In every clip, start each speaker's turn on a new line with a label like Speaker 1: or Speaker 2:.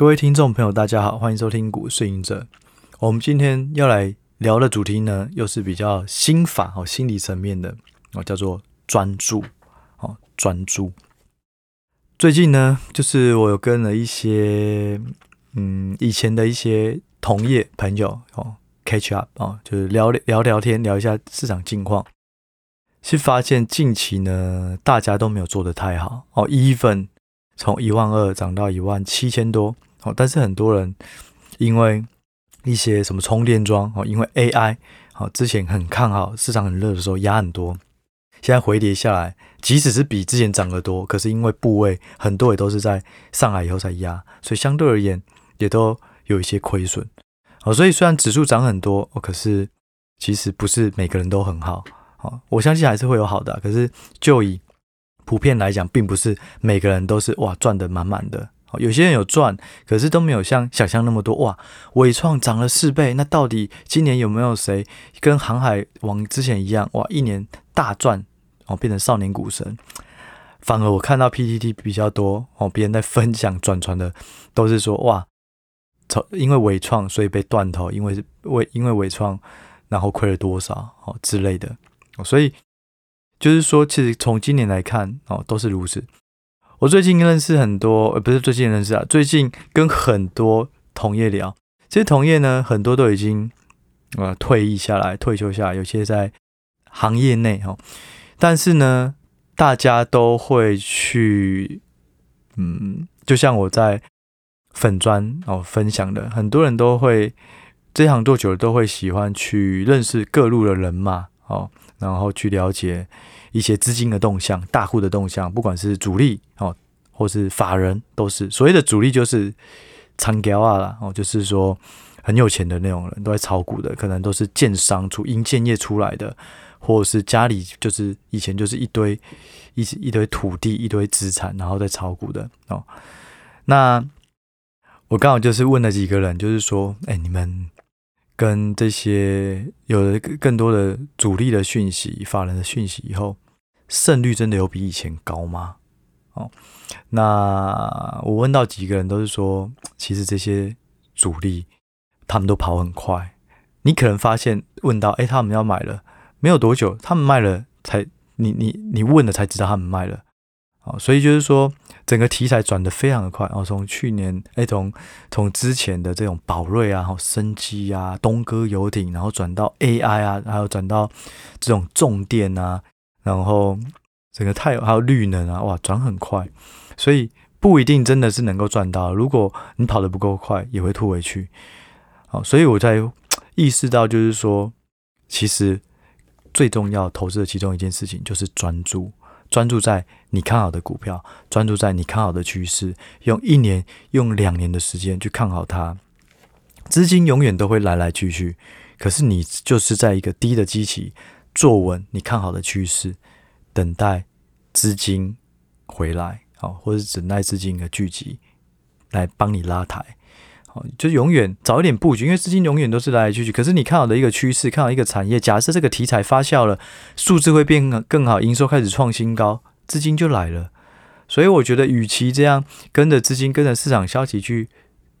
Speaker 1: 各位听众朋友，大家好，欢迎收听《股市隐者》。我们今天要来聊的主题呢，又是比较心法哦，心理层面的哦，叫做专注哦，专注。最近呢，就是我有跟了一些嗯以前的一些同业朋友哦，catch up 哦，就是聊聊聊天，聊一下市场近况。是发现近期呢，大家都没有做得太好哦，一份从一万二涨到一万七千多。哦，但是很多人因为一些什么充电桩哦，因为 AI 好，之前很看好，市场很热的时候压很多，现在回跌下来，即使是比之前涨得多，可是因为部位很多也都是在上来以后才压，所以相对而言也都有一些亏损。好，所以虽然指数涨很多，可是其实不是每个人都很好。好，我相信还是会有好的，可是就以普遍来讲，并不是每个人都是哇赚得满满的。有些人有赚，可是都没有像想象那么多哇！伟创涨了四倍，那到底今年有没有谁跟航海王之前一样哇？一年大赚哦，变成少年股神。反而我看到 PTT 比较多哦，别人在分享转传的都是说哇，从因为伟创所以被断头，因为为因为伟创然后亏了多少哦之类的。所以就是说，其实从今年来看哦，都是如此。我最近认识很多，呃，不是最近认识啊，最近跟很多同业聊，这些同业呢，很多都已经呃退役下来，退休下来，有些在行业内哈，但是呢，大家都会去，嗯，就像我在粉砖哦分享的，很多人都会这行做久了，都会喜欢去认识各路的人嘛，哦，然后去了解。一些资金的动向，大户的动向，不管是主力哦，或是法人，都是所谓的主力，就是长脚啊啦哦，就是说很有钱的那种人，都在炒股的，可能都是建商出营建业出来的，或者是家里就是以前就是一堆一一堆土地，一堆资产，然后在炒股的哦。那我刚好就是问了几个人，就是说，哎，你们。跟这些有了更多的主力的讯息、法人的讯息以后，胜率真的有比以前高吗？哦，那我问到几个人都是说，其实这些主力他们都跑很快。你可能发现问到，哎，他们要买了，没有多久，他们卖了才，你你你问了才知道他们卖了。所以就是说，整个题材转得非常的快。然后从去年，哎，从从之前的这种宝瑞啊，然后生机啊，东哥游艇，然后转到 AI 啊，还有转到这种重电啊，然后整个太还有绿能啊，哇，转很快。所以不一定真的是能够赚到，如果你跑得不够快，也会吐回去。好，所以我在意识到，就是说，其实最重要投资的其中一件事情就是专注。专注在你看好的股票，专注在你看好的趋势，用一年、用两年的时间去看好它。资金永远都会来来去去，可是你就是在一个低的基期坐稳你看好的趋势，等待资金回来，好，或者等待资金的聚集来帮你拉抬。就永远早一点布局，因为资金永远都是来来去去。可是你看好的一个趋势，看好一个产业，假设这个题材发酵了，数字会变更好，营收开始创新高，资金就来了。所以我觉得，与其这样跟着资金、跟着市场消息去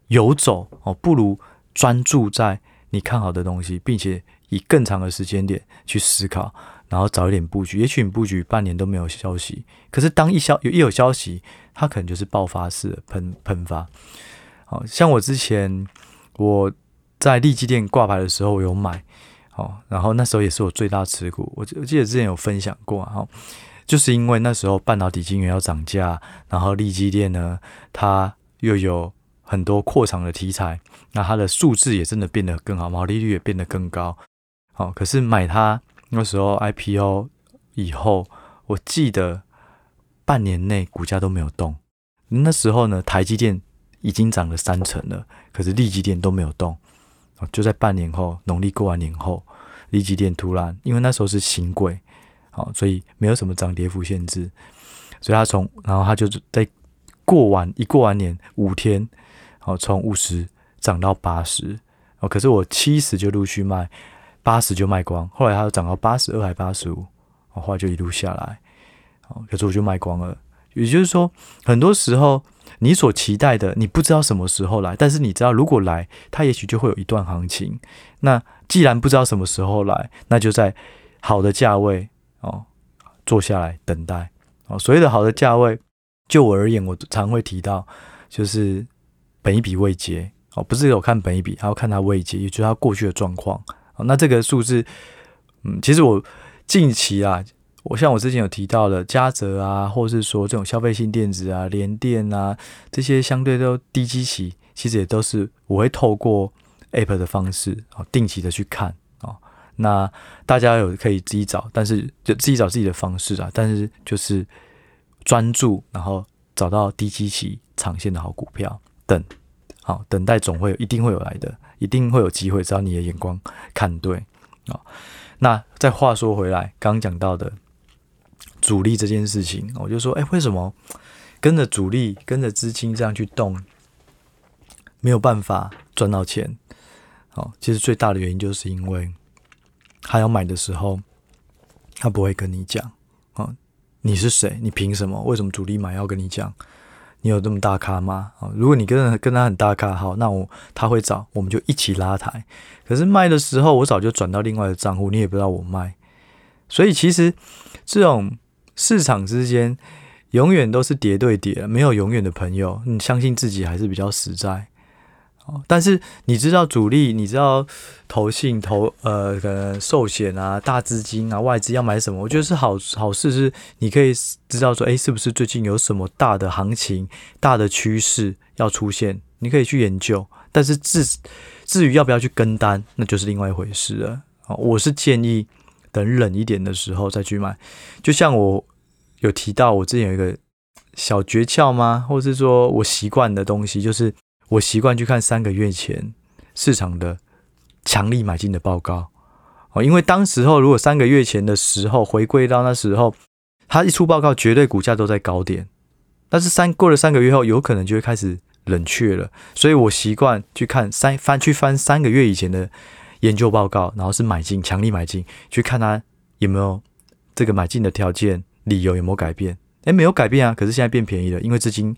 Speaker 1: 游走哦，不如专注在你看好的东西，并且以更长的时间点去思考，然后早一点布局。也许你布局半年都没有消息，可是当一消有一有消息，它可能就是爆发式的喷喷发。好像我之前我在利基店挂牌的时候我有买，好，然后那时候也是我最大持股。我我记得之前有分享过，哈，就是因为那时候半导体晶圆要涨价，然后利基店呢，它又有很多扩厂的题材，那它的数字也真的变得更好，毛利率也变得更高。好，可是买它那时候 IPO 以后，我记得半年内股价都没有动。那时候呢，台积电。已经涨了三成了，可是利基电都没有动，就在半年后，农历过完年后，利基电突然，因为那时候是新贵，好，所以没有什么涨跌幅限制，所以他从，然后他就在过完一过完年五天，好，从五十涨到八十，哦，可是我七十就陆续卖，八十就卖光，后来它涨到八十二还八十五，后来就一路下来，好，可是我就卖光了，也就是说，很多时候。你所期待的，你不知道什么时候来，但是你知道如果来，它也许就会有一段行情。那既然不知道什么时候来，那就在好的价位哦，坐下来等待哦。所谓的好的价位，就我而言，我常会提到，就是本一笔未结哦，不是有看本一笔，还要看它未结，也就是它过去的状况。那这个数字，嗯，其实我近期啊。我像我之前有提到的嘉泽啊，或是说这种消费性电子啊、联电啊这些相对都低基期，其实也都是我会透过 App 的方式啊，定期的去看啊。那大家有可以自己找，但是就自己找自己的方式啊。但是就是专注，然后找到低基期长线的好股票，等好等待总会有，一定会有来的，一定会有机会，只要你的眼光看对啊。那再话说回来，刚刚讲到的。主力这件事情，我就说，哎，为什么跟着主力、跟着资金这样去动，没有办法赚到钱？好，其实最大的原因就是因为他要买的时候，他不会跟你讲，啊，你是谁？你凭什么？为什么主力买要跟你讲？你有这么大咖吗？啊，如果你跟跟他很大咖，好，那我他会找，我们就一起拉抬。可是卖的时候，我早就转到另外的账户，你也不知道我卖，所以其实这种。市场之间永远都是跌对跌，没有永远的朋友。你相信自己还是比较实在哦。但是你知道主力，你知道投信投呃可能寿险啊、大资金啊、外资要买什么？我觉得是好好事，是你可以知道说，哎，是不是最近有什么大的行情、大的趋势要出现？你可以去研究。但是至至于要不要去跟单，那就是另外一回事了。我是建议等冷一点的时候再去买，就像我。有提到我之前有一个小诀窍吗？或是说我习惯的东西，就是我习惯去看三个月前市场的强力买进的报告哦。因为当时候如果三个月前的时候回归到那时候，它一出报告，绝对股价都在高点。但是三过了三个月后，有可能就会开始冷却了。所以我习惯去看三翻去翻三个月以前的研究报告，然后是买进强力买进，去看它有没有这个买进的条件。理由有没有改变？诶，没有改变啊。可是现在变便宜了，因为资金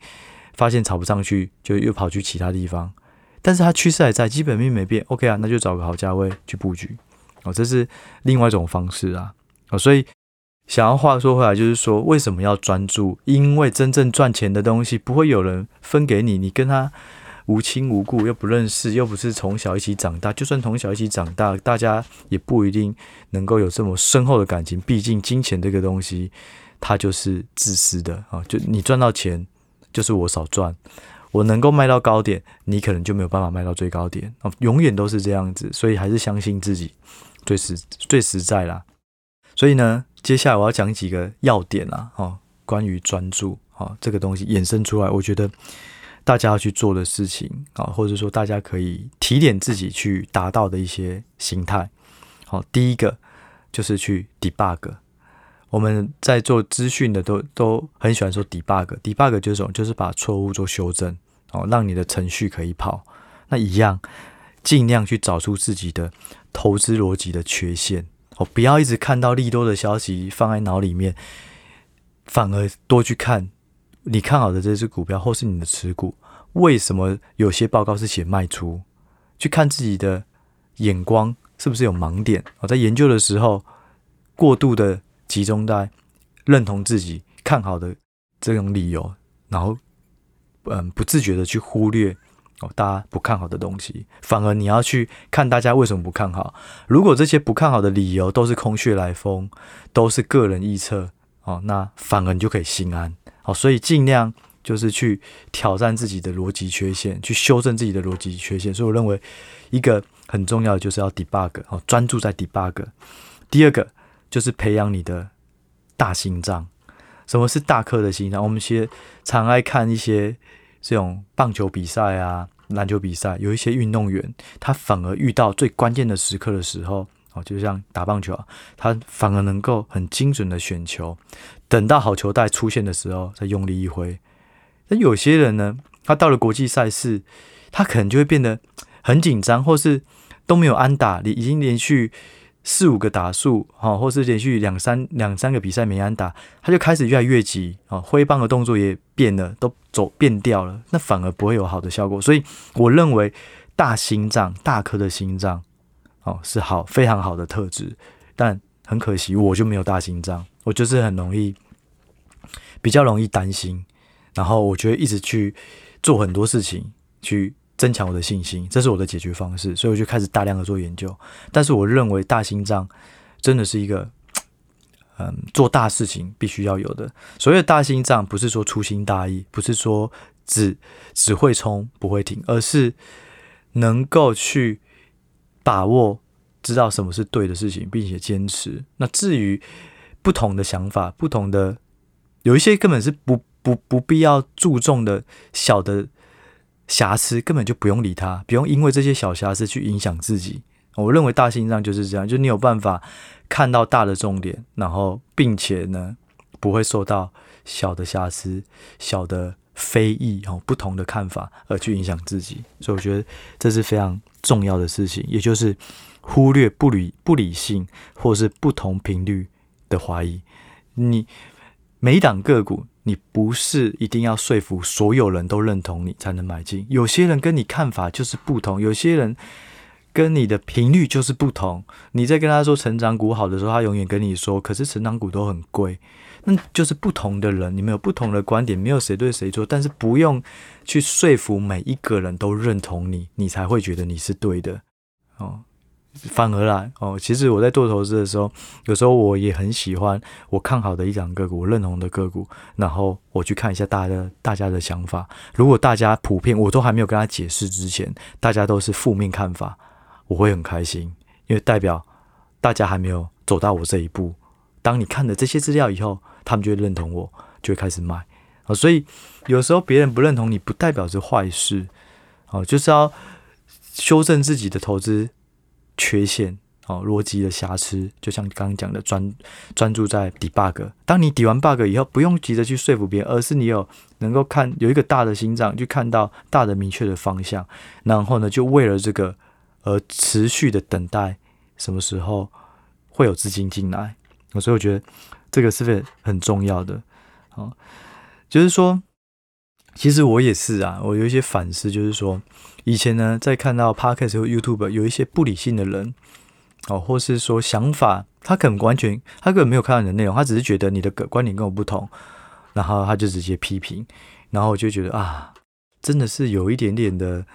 Speaker 1: 发现炒不上去，就又跑去其他地方。但是它趋势还在，基本面没变。OK 啊，那就找个好价位去布局哦。这是另外一种方式啊。哦，所以想要话说回来，就是说为什么要专注？因为真正赚钱的东西不会有人分给你，你跟他。无亲无故，又不认识，又不是从小一起长大。就算从小一起长大，大家也不一定能够有这么深厚的感情。毕竟金钱这个东西，它就是自私的啊！就你赚到钱，就是我少赚。我能够卖到高点，你可能就没有办法卖到最高点啊！永远都是这样子，所以还是相信自己最实最实在啦。所以呢，接下来我要讲几个要点啦，哦，关于专注啊这个东西衍生出来，我觉得。大家要去做的事情啊，或者说大家可以提点自己去达到的一些心态。好，第一个就是去 debug。我们在做资讯的都都很喜欢说 debug，debug 就是什么？就是把错误做修正，哦，让你的程序可以跑。那一样，尽量去找出自己的投资逻辑的缺陷。哦，不要一直看到利多的消息放在脑里面，反而多去看。你看好的这只股票，或是你的持股，为什么有些报告是写卖出？去看自己的眼光是不是有盲点？我在研究的时候，过度的集中在认同自己看好的这种理由，然后嗯，不自觉的去忽略哦，大家不看好的东西，反而你要去看大家为什么不看好。如果这些不看好的理由都是空穴来风，都是个人臆测哦，那反而你就可以心安。好，所以尽量就是去挑战自己的逻辑缺陷，去修正自己的逻辑缺陷。所以我认为一个很重要的就是要 debug，哦，专注在 debug。第二个就是培养你的大心脏。什么是大颗的心脏？我们其实常爱看一些这种棒球比赛啊、篮球比赛，有一些运动员他反而遇到最关键的时刻的时候。哦，就像打棒球啊，他反而能够很精准的选球，等到好球带出现的时候再用力一挥。那有些人呢，他到了国际赛事，他可能就会变得很紧张，或是都没有安打，你已经连续四五个打数，哈，或是连续两三两三个比赛没安打，他就开始越来越急，啊，挥棒的动作也变了，都走变掉了，那反而不会有好的效果。所以我认为大心脏、大颗的心脏，哦，是好非常好的特质，但很可惜我就没有大心脏，我就是很容易比较容易担心，然后我觉得一直去做很多事情去。增强我的信心，这是我的解决方式，所以我就开始大量的做研究。但是我认为大心脏真的是一个，嗯，做大事情必须要有的。所谓的大心脏，不是说粗心大意，不是说只只会冲不会停，而是能够去把握，知道什么是对的事情，并且坚持。那至于不同的想法，不同的有一些根本是不不不必要注重的小的。瑕疵根本就不用理他，不用因为这些小瑕疵去影响自己。我认为大心脏就是这样，就你有办法看到大的重点，然后并且呢不会受到小的瑕疵、小的非议哦不同的看法而去影响自己。所以我觉得这是非常重要的事情，也就是忽略不理不理性或是不同频率的怀疑。你每一档个股。你不是一定要说服所有人都认同你才能买进，有些人跟你看法就是不同，有些人跟你的频率就是不同。你在跟他说成长股好的时候，他永远跟你说，可是成长股都很贵，那就是不同的人，你们有不同的观点，没有谁对谁错，但是不用去说服每一个人都认同你，你才会觉得你是对的，哦。反而来哦，其实我在做投资的时候，有时候我也很喜欢我看好的一档个股，我认同的个股，然后我去看一下大家的大家的想法。如果大家普遍我都还没有跟他解释之前，大家都是负面看法，我会很开心，因为代表大家还没有走到我这一步。当你看了这些资料以后，他们就会认同我，就会开始买啊。所以有时候别人不认同你，不代表是坏事哦，就是要修正自己的投资。缺陷哦，逻辑的瑕疵，就像刚刚讲的，专专注在 debug。当你抵完 bug 以后，不用急着去说服别人，而是你有能够看有一个大的心脏，去看到大的明确的方向，然后呢，就为了这个而持续的等待什么时候会有资金进来。所以我觉得这个是不是很重要的？哦，就是说，其实我也是啊，我有一些反思，就是说。以前呢，在看到 Podcast 和 YouTube 有一些不理性的人，哦，或是说想法，他可能完全，他根本没有看到你的内容，他只是觉得你的观点跟我不同，然后他就直接批评，然后我就觉得啊，真的是有一点点的，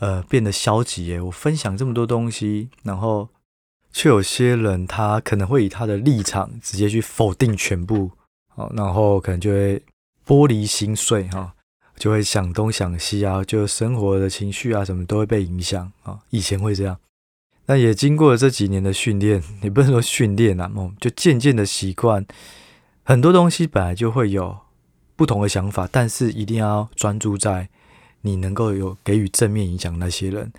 Speaker 1: 呃，变得消极耶。我分享这么多东西，然后却有些人他可能会以他的立场直接去否定全部，哦，然后可能就会玻璃心碎哈。哦就会想东想西啊，就生活的情绪啊，什么都会被影响啊。以前会这样，那也经过了这几年的训练，也不能说训练啊，就渐渐的习惯。很多东西本来就会有不同的想法，但是一定要专注在你能够有给予正面影响那些人。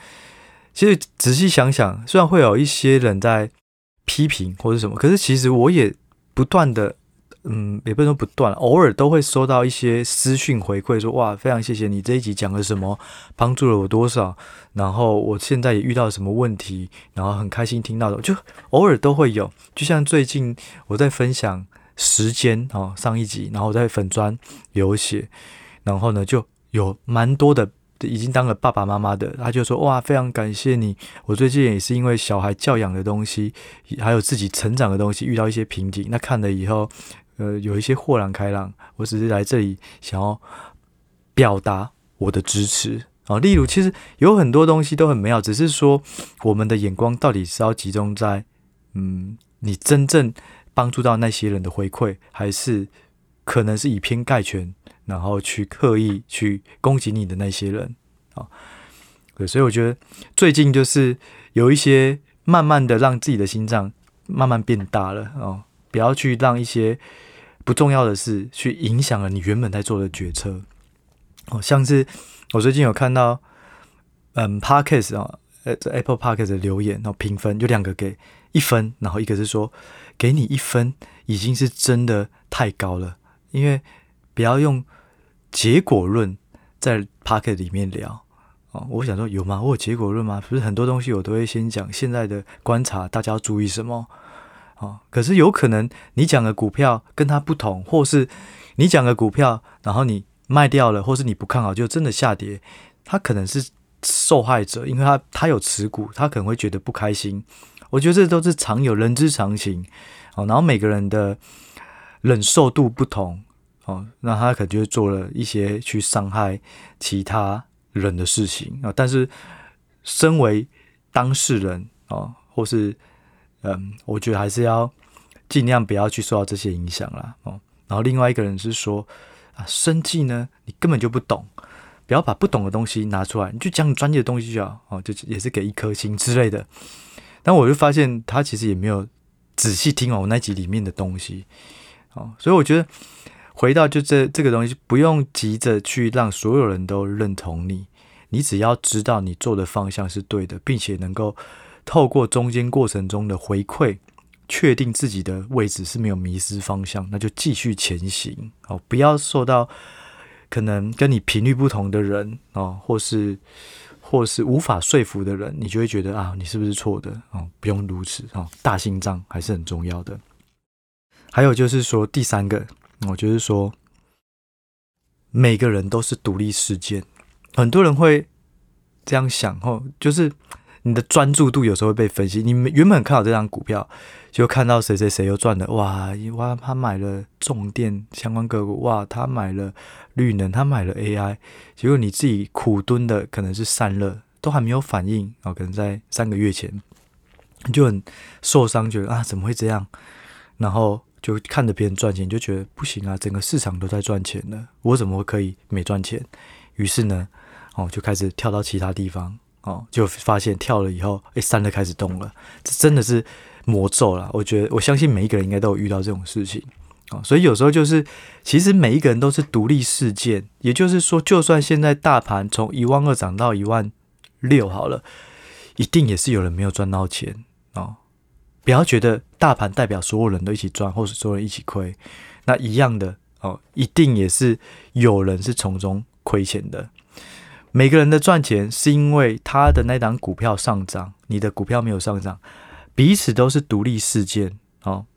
Speaker 1: 其实仔细想想，虽然会有一些人在批评或者什么，可是其实我也不断的。嗯，也不能说不断，偶尔都会收到一些私讯回馈，说哇，非常谢谢你这一集讲了什么，帮助了我多少，然后我现在也遇到什么问题，然后很开心听到的，就偶尔都会有。就像最近我在分享时间哦，上一集，然后我在粉砖有写，然后呢就有蛮多的已经当了爸爸妈妈的，他就说哇，非常感谢你，我最近也是因为小孩教养的东西，还有自己成长的东西遇到一些瓶颈，那看了以后。呃，有一些豁然开朗，我只是来这里想要表达我的支持啊。例如，其实有很多东西都很美好，只是说我们的眼光到底是要集中在嗯，你真正帮助到那些人的回馈，还是可能是以偏概全，然后去刻意去攻击你的那些人啊？对，所以我觉得最近就是有一些慢慢的让自己的心脏慢慢变大了哦。不要去让一些不重要的事去影响了你原本在做的决策。哦，像是我最近有看到，嗯，Podcast 啊，呃，Apple Podcast 的留言，然后评分有两个给一分，然后一个是说给你一分已经是真的太高了，因为不要用结果论在 Podcast 里面聊哦，我想说有吗？我有结果论吗？不是很多东西我都会先讲现在的观察，大家要注意什么？哦，可是有可能你讲的股票跟它不同，或是你讲的股票，然后你卖掉了，或是你不看好就真的下跌，他可能是受害者，因为他他有持股，他可能会觉得不开心。我觉得这都是常有，人之常情。哦，然后每个人的忍受度不同，哦，那他可能就做了一些去伤害其他人的事情啊。但是身为当事人哦，或是嗯，我觉得还是要尽量不要去受到这些影响啦。哦。然后另外一个人是说啊，生计呢，你根本就不懂，不要把不懂的东西拿出来，你就讲你专业的东西就好哦，就也是给一颗星之类的。但我就发现他其实也没有仔细听完我那集里面的东西，哦，所以我觉得回到就这这个东西，不用急着去让所有人都认同你，你只要知道你做的方向是对的，并且能够透过中间过程中的回馈，确定自己的位置是没有迷失方向，那就继续前行，哦，不要受到可能跟你频率不同的人，哦，或是。或是无法说服的人，你就会觉得啊，你是不是错的哦？不用如此哦，大心脏还是很重要的。还有就是说，第三个，我就是说，每个人都是独立事件。很多人会这样想哦，就是。你的专注度有时候会被分析。你们原本看好这张股票，就看到谁谁谁又赚了，哇哇，他买了重电相关个股，哇，他买了绿能，他买了 AI。结果你自己苦蹲的可能是散热，都还没有反应哦，可能在三个月前就很受伤，觉得啊怎么会这样？然后就看着别人赚钱，就觉得不行啊，整个市场都在赚钱了，我怎么可以没赚钱？于是呢，哦，就开始跳到其他地方。哦，就发现跳了以后，哎，三的开始动了，这真的是魔咒啦。我觉得，我相信每一个人应该都有遇到这种事情哦。所以有时候就是，其实每一个人都是独立事件。也就是说，就算现在大盘从一万二涨到一万六好了，一定也是有人没有赚到钱哦。不要觉得大盘代表所有人都一起赚，或是所有人一起亏，那一样的哦，一定也是有人是从中亏钱的。每个人的赚钱是因为他的那档股票上涨，你的股票没有上涨，彼此都是独立事件哦。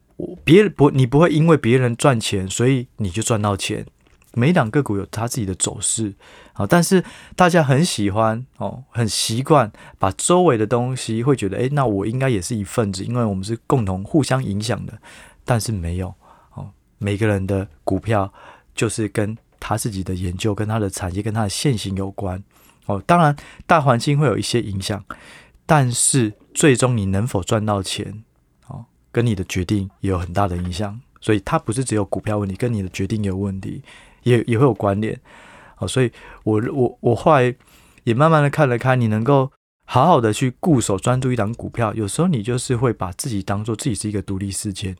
Speaker 1: 别不，你不会因为别人赚钱，所以你就赚到钱。每档个股有它自己的走势啊，但是大家很喜欢哦，很习惯把周围的东西会觉得，诶，那我应该也是一份子，因为我们是共同互相影响的。但是没有哦，每个人的股票就是跟。他自己的研究跟他的产业跟他的现行有关哦，当然大环境会有一些影响，但是最终你能否赚到钱哦，跟你的决定也有很大的影响，所以它不是只有股票问题，跟你的决定有问题，也也会有关联哦。所以我我我后来也慢慢的看了看，你能够好好的去固守专注一档股票，有时候你就是会把自己当做自己是一个独立事件，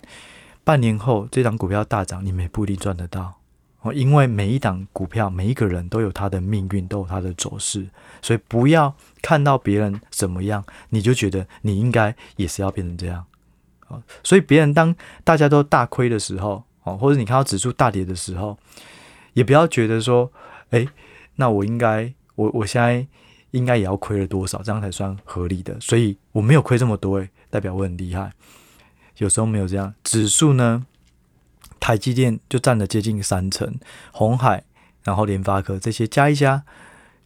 Speaker 1: 半年后这档股票大涨，你们也不一定赚得到。哦因为每一档股票，每一个人都有他的命运，都有他的走势，所以不要看到别人怎么样，你就觉得你应该也是要变成这样。所以别人当大家都大亏的时候，哦，或者你看到指数大跌的时候，也不要觉得说，哎，那我应该，我我现在应该也要亏了多少，这样才算合理的。所以我没有亏这么多，哎，代表我很厉害。有时候没有这样，指数呢？台积电就占了接近三成，红海，然后联发科这些加一加，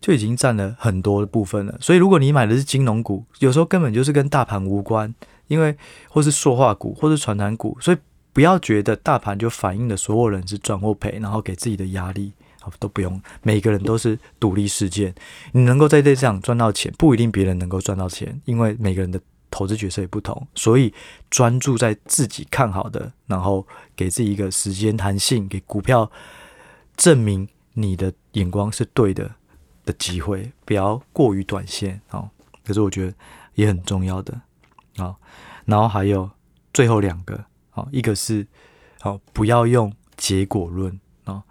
Speaker 1: 就已经占了很多的部分了。所以如果你买的是金融股，有时候根本就是跟大盘无关，因为或是塑化股，或是传产股，所以不要觉得大盘就反映了所有人是赚或赔，然后给自己的压力，好都不用。每个人都是独立事件，你能够在这上赚到钱，不一定别人能够赚到钱，因为每个人的。投资角色也不同，所以专注在自己看好的，然后给自己一个时间弹性，给股票证明你的眼光是对的的机会，不要过于短线哦。可是我觉得也很重要的啊。然后还有最后两个啊，一个是哦，不要用结果论啊，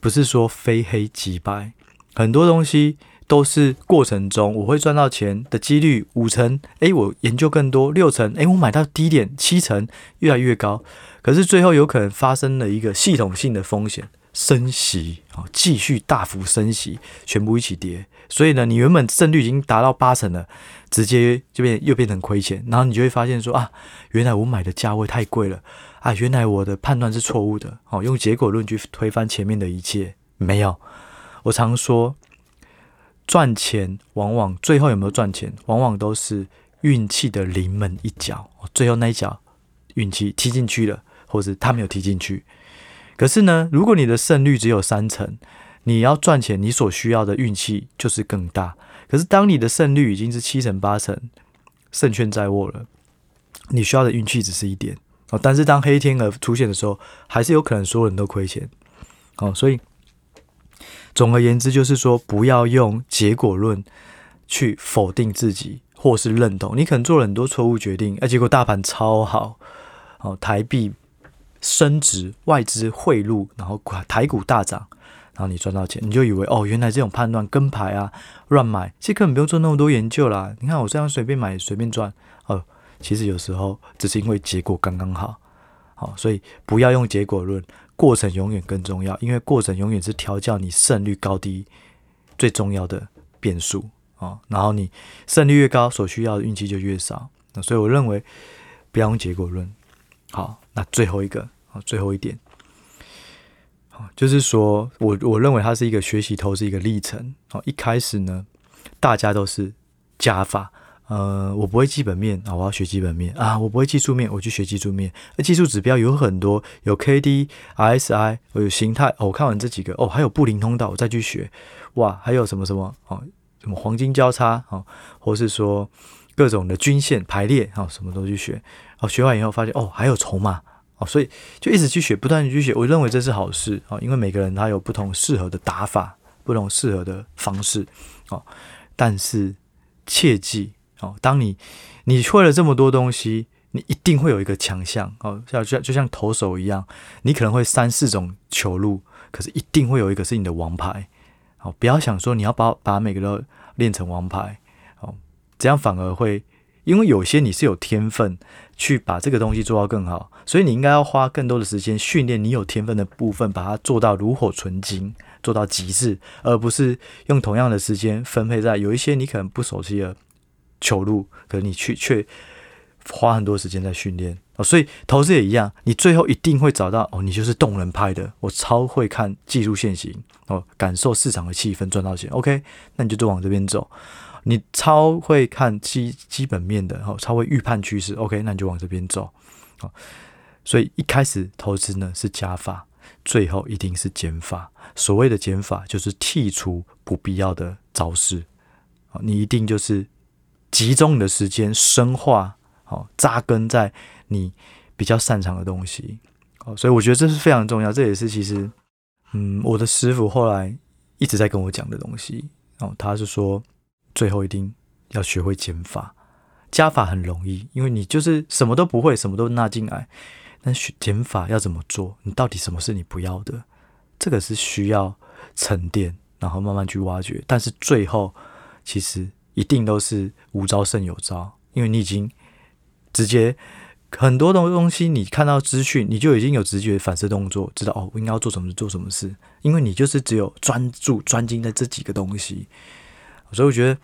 Speaker 1: 不是说非黑即白，很多东西。都是过程中我会赚到钱的几率五成，诶，我研究更多六成，诶，我买到低点七成，越来越高。可是最后有可能发生了一个系统性的风险，升息啊，继续大幅升息，全部一起跌。所以呢，你原本胜率已经达到八成了，直接就变又变成亏钱。然后你就会发现说啊，原来我买的价位太贵了啊，原来我的判断是错误的。哦，用结果论去推翻前面的一切，没有。我常说，赚钱往往最后有没有赚钱，往往都是运气的临门一脚。最后那一脚运气踢进去了，或是他没有踢进去。可是呢，如果你的胜率只有三成，你要赚钱，你所需要的运气就是更大。可是当你的胜率已经是七成八成，胜券在握了，你需要的运气只是一点哦。但是当黑天鹅出现的时候，还是有可能所有人都亏钱哦。所以总而言之，就是说不要用结果论去否定自己，或是认同你可能做了很多错误决定，而结果大盘超好哦，台币升值，外资汇入，然后台股大涨。然后你赚到钱，你就以为哦，原来这种判断跟牌啊、乱买，其实根本不用做那么多研究啦。你看我这样随便买随便赚哦，其实有时候只是因为结果刚刚好，好、所以不要用结果论，过程永远更重要，因为过程永远是调教你胜率高低最重要的变数啊、哦。然后你胜率越高，所需要的运气就越少。那所以我认为不要用结果论。好，那最后一个，好，最后一点。好就是说，我我认为它是一个学习投资一个历程。哦，一开始呢，大家都是加法。呃，我不会基本面啊，我要学基本面啊。我不会技术面，我去学技术面。那技术指标有很多，有 K D、RSI，我有形态。哦，我看完这几个，哦，还有布林通道，我再去学。哇，还有什么什么哦，什么黄金交叉哦，或是说各种的均线排列，哦，什么都去学。哦，学完以后发现，哦，还有筹码。哦，所以就一直去学，不断去学，我认为这是好事啊，因为每个人他有不同适合的打法，不同适合的方式哦。但是切记哦，当你你会了这么多东西，你一定会有一个强项哦，像就像就像投手一样，你可能会三四种球路，可是一定会有一个是你的王牌哦。不要想说你要把把每个都练成王牌哦，这样反而会。因为有些你是有天分去把这个东西做到更好，所以你应该要花更多的时间训练你有天分的部分，把它做到炉火纯青，做到极致，而不是用同样的时间分配在有一些你可能不熟悉的球路，可你去却花很多时间在训练哦。所以投资也一样，你最后一定会找到哦，你就是动人派的，我超会看技术线型哦，感受市场的气氛赚到钱。OK，那你就都往这边走。你超会看基基本面的，哦，超会预判趋势，OK，那你就往这边走，哦，所以一开始投资呢是加法，最后一定是减法。所谓的减法就是剔除不必要的招式，哦，你一定就是集中你的时间，深化，好，扎根在你比较擅长的东西，哦，所以我觉得这是非常重要，这也是其实，嗯，我的师傅后来一直在跟我讲的东西，哦，他是说。最后一定要学会减法，加法很容易，因为你就是什么都不会，什么都纳进来。但学减法要怎么做？你到底什么是你不要的？这个是需要沉淀，然后慢慢去挖掘。但是最后其实一定都是无招胜有招，因为你已经直接很多东东西，你看到资讯，你就已经有直觉反射动作，知道哦，我应该要做什么做什么事。因为你就是只有专注专精在这几个东西。所以我觉得，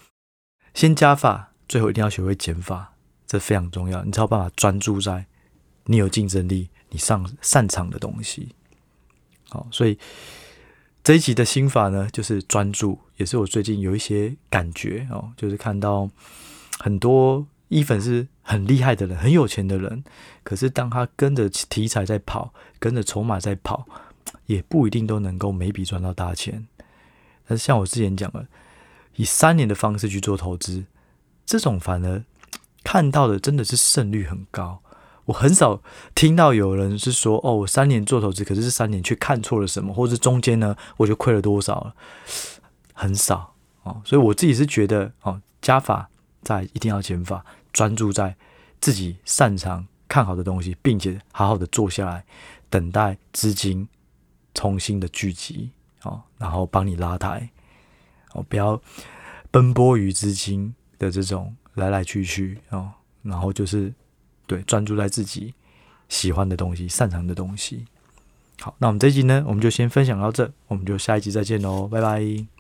Speaker 1: 先加法，最后一定要学会减法，这非常重要。你才有办法专注在你有竞争力、你上擅长的东西。好，所以这一集的心法呢，就是专注，也是我最近有一些感觉哦，就是看到很多伊粉是很厉害的人，很有钱的人，可是当他跟着题材在跑，跟着筹码在跑，也不一定都能够每笔赚到大钱。但是像我之前讲的。以三年的方式去做投资，这种反而看到的真的是胜率很高。我很少听到有人是说：“哦，我三年做投资，可是这三年却看错了什么，或者中间呢我就亏了多少了。”很少哦，所以我自己是觉得哦，加法在一定要减法，专注在自己擅长看好的东西，并且好好的坐下来等待资金重新的聚集哦，然后帮你拉抬。哦，不要奔波于资金的这种来来去去哦，然后就是对专注在自己喜欢的东西、擅长的东西。好，那我们这一集呢，我们就先分享到这，我们就下一集再见喽，拜拜。